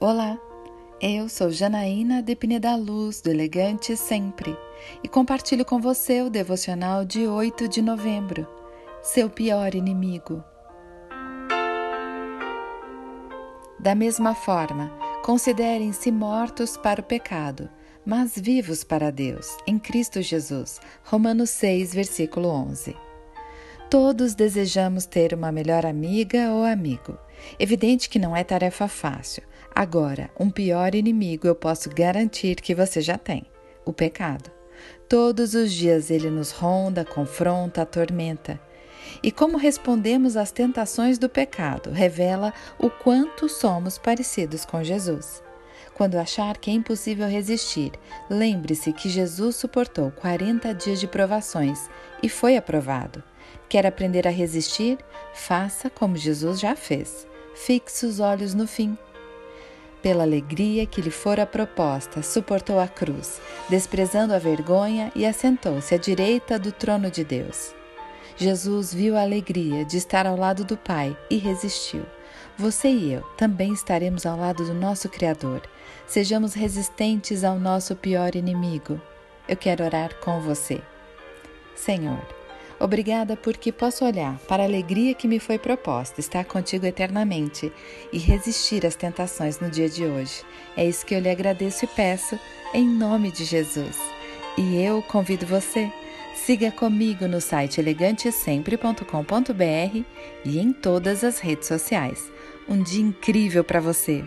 Olá, eu sou Janaína Depine da Luz, do Elegante Sempre, e compartilho com você o devocional de 8 de novembro, seu pior inimigo. Da mesma forma, considerem-se mortos para o pecado, mas vivos para Deus, em Cristo Jesus. Romanos 6, versículo 11. Todos desejamos ter uma melhor amiga ou amigo. Evidente que não é tarefa fácil. Agora, um pior inimigo eu posso garantir que você já tem: o pecado. Todos os dias ele nos ronda, confronta, atormenta. E como respondemos às tentações do pecado revela o quanto somos parecidos com Jesus. Quando achar que é impossível resistir, lembre-se que Jesus suportou 40 dias de provações e foi aprovado. Quer aprender a resistir? Faça como Jesus já fez. Fixe os olhos no fim. Pela alegria que lhe fora proposta, suportou a cruz, desprezando a vergonha e assentou-se à direita do trono de Deus. Jesus viu a alegria de estar ao lado do Pai e resistiu. Você e eu também estaremos ao lado do nosso Criador. Sejamos resistentes ao nosso pior inimigo. Eu quero orar com você. Senhor, Obrigada porque posso olhar para a alegria que me foi proposta, estar contigo eternamente e resistir às tentações no dia de hoje. É isso que eu lhe agradeço e peço, em nome de Jesus. E eu convido você. Siga comigo no site elegantesempre.com.br e em todas as redes sociais. Um dia incrível para você!